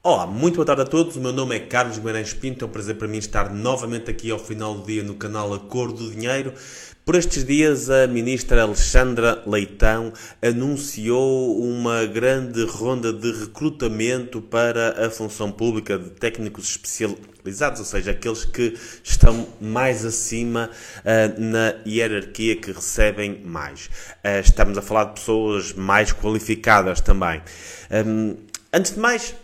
Olá, muito boa tarde a todos. O meu nome é Carlos Guimarães Pinto. É um prazer para mim estar novamente aqui ao final do dia no canal Acordo do Dinheiro. Por estes dias, a ministra Alexandra Leitão anunciou uma grande ronda de recrutamento para a função pública de técnicos especializados, ou seja, aqueles que estão mais acima uh, na hierarquia, que recebem mais. Uh, estamos a falar de pessoas mais qualificadas também. Um, antes de mais,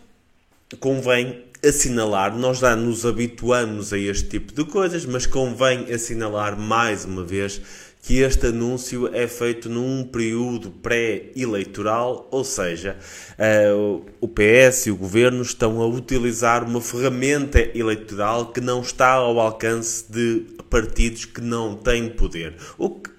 convém assinalar, nós já nos habituamos a este tipo de coisas, mas convém assinalar mais uma vez que este anúncio é feito num período pré-eleitoral, ou seja, uh, o PS e o governo estão a utilizar uma ferramenta eleitoral que não está ao alcance de partidos que não têm poder. O que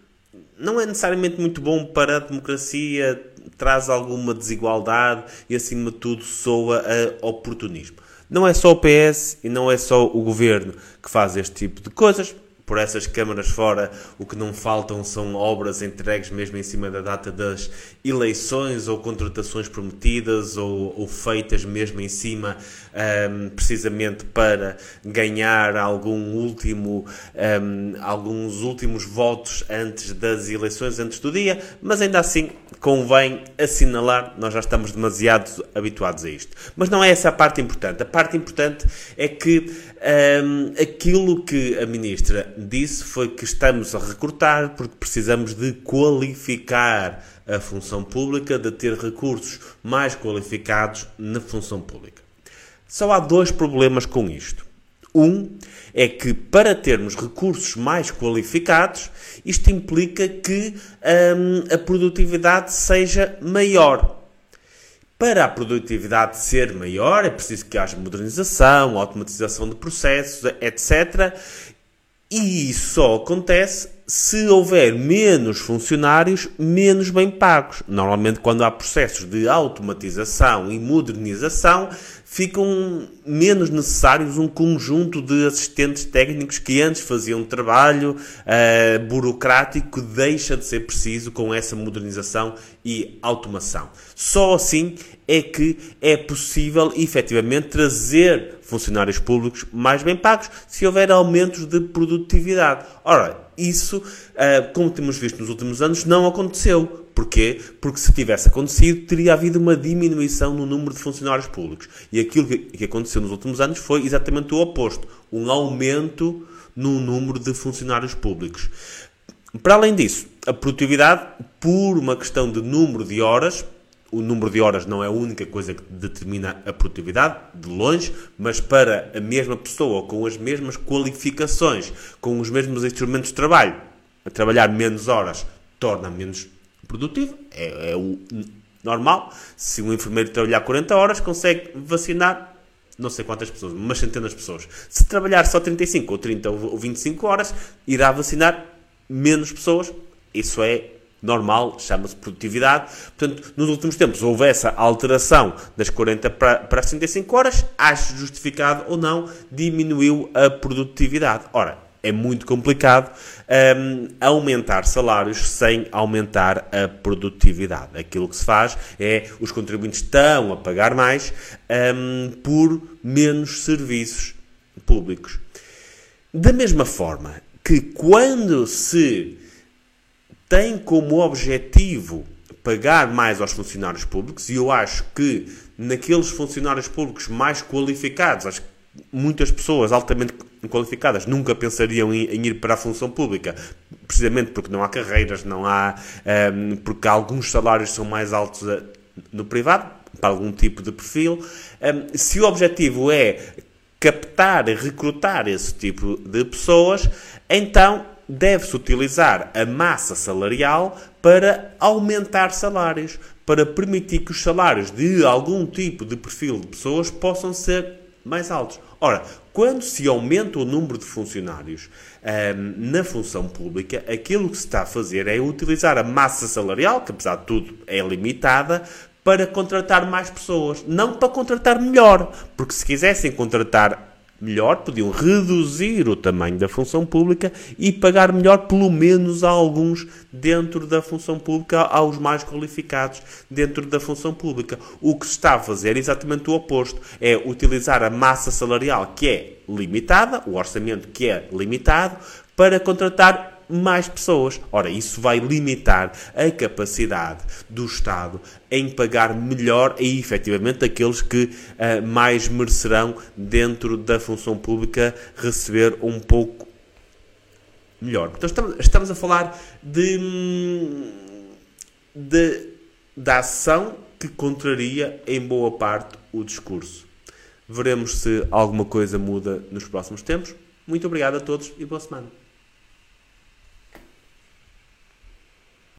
não é necessariamente muito bom para a democracia, traz alguma desigualdade e, acima de tudo, soa a oportunismo. Não é só o PS e não é só o governo que faz este tipo de coisas por essas câmaras fora, o que não faltam são obras entregues mesmo em cima da data das eleições ou contratações prometidas ou, ou feitas mesmo em cima, um, precisamente para ganhar algum último, um, alguns últimos votos antes das eleições, antes do dia, mas ainda assim convém assinalar, nós já estamos demasiado habituados a isto. Mas não é essa a parte importante. A parte importante é que um, aquilo que a ministra disse foi que estamos a recrutar porque precisamos de qualificar a função pública, de ter recursos mais qualificados na função pública. Só há dois problemas com isto. Um é que para termos recursos mais qualificados, isto implica que hum, a produtividade seja maior. Para a produtividade ser maior, é preciso que haja modernização, automatização de processos, etc. E isso só acontece se houver menos funcionários menos bem pagos. Normalmente, quando há processos de automatização e modernização, ficam menos necessários um conjunto de assistentes técnicos que antes faziam trabalho uh, burocrático, deixa de ser preciso com essa modernização e automação. Só assim é que é possível efetivamente trazer funcionários públicos mais bem pagos se houver aumentos de produtividade. Ora, isso, uh, como temos visto nos últimos anos, não aconteceu. Porquê? Porque se tivesse acontecido, teria havido uma diminuição no número de funcionários públicos. E aquilo que aconteceu nos últimos anos foi exatamente o oposto: um aumento no número de funcionários públicos. Para além disso, a produtividade, por uma questão de número de horas, o número de horas não é a única coisa que determina a produtividade, de longe, mas para a mesma pessoa, com as mesmas qualificações, com os mesmos instrumentos de trabalho, a trabalhar menos horas torna menos produtivo, é, é o normal. Se um enfermeiro trabalhar 40 horas, consegue vacinar não sei quantas pessoas, umas centenas de pessoas. Se trabalhar só 35 ou 30 ou 25 horas, irá vacinar menos pessoas. Isso é normal, chama-se produtividade. Portanto, nos últimos tempos houve essa alteração das 40 para, para as 35 horas, acho justificado ou não, diminuiu a produtividade. Ora, é muito complicado um, aumentar salários sem aumentar a produtividade. Aquilo que se faz é os contribuintes estão a pagar mais um, por menos serviços públicos. Da mesma forma que quando se tem como objetivo pagar mais aos funcionários públicos, e eu acho que naqueles funcionários públicos mais qualificados, acho que muitas pessoas altamente qualificadas nunca pensariam em, em, ir para a função pública, precisamente porque não há carreiras, não há, um, ehm, porque alguns salários são mais altos a, no privado, para algum tipo de perfil. Um, ehm, se o objetivo é captar e recrutar esse tipo de pessoas, então deve-se utilizar a massa salarial para aumentar salários, para permitir que os salários de algum tipo de perfil de pessoas possam ser mais altos. Ora, quando se aumenta o número de funcionários um, na função pública, aquilo que se está a fazer é utilizar a massa salarial, que apesar de tudo é limitada, para contratar mais pessoas. Não para contratar melhor, porque se quisessem contratar melhor, podiam reduzir o tamanho da função pública e pagar melhor, pelo menos a alguns dentro da função pública, aos mais qualificados dentro da função pública. O que se está a fazer é exatamente o oposto: é utilizar a massa salarial que é limitada, o orçamento que é limitado, para contratar mais pessoas. Ora, isso vai limitar a capacidade do Estado em pagar melhor e efetivamente aqueles que uh, mais merecerão dentro da função pública receber um pouco melhor. Então estamos, estamos a falar de, de, da ação que contraria em boa parte o discurso. Veremos se alguma coisa muda nos próximos tempos. Muito obrigado a todos e boa semana.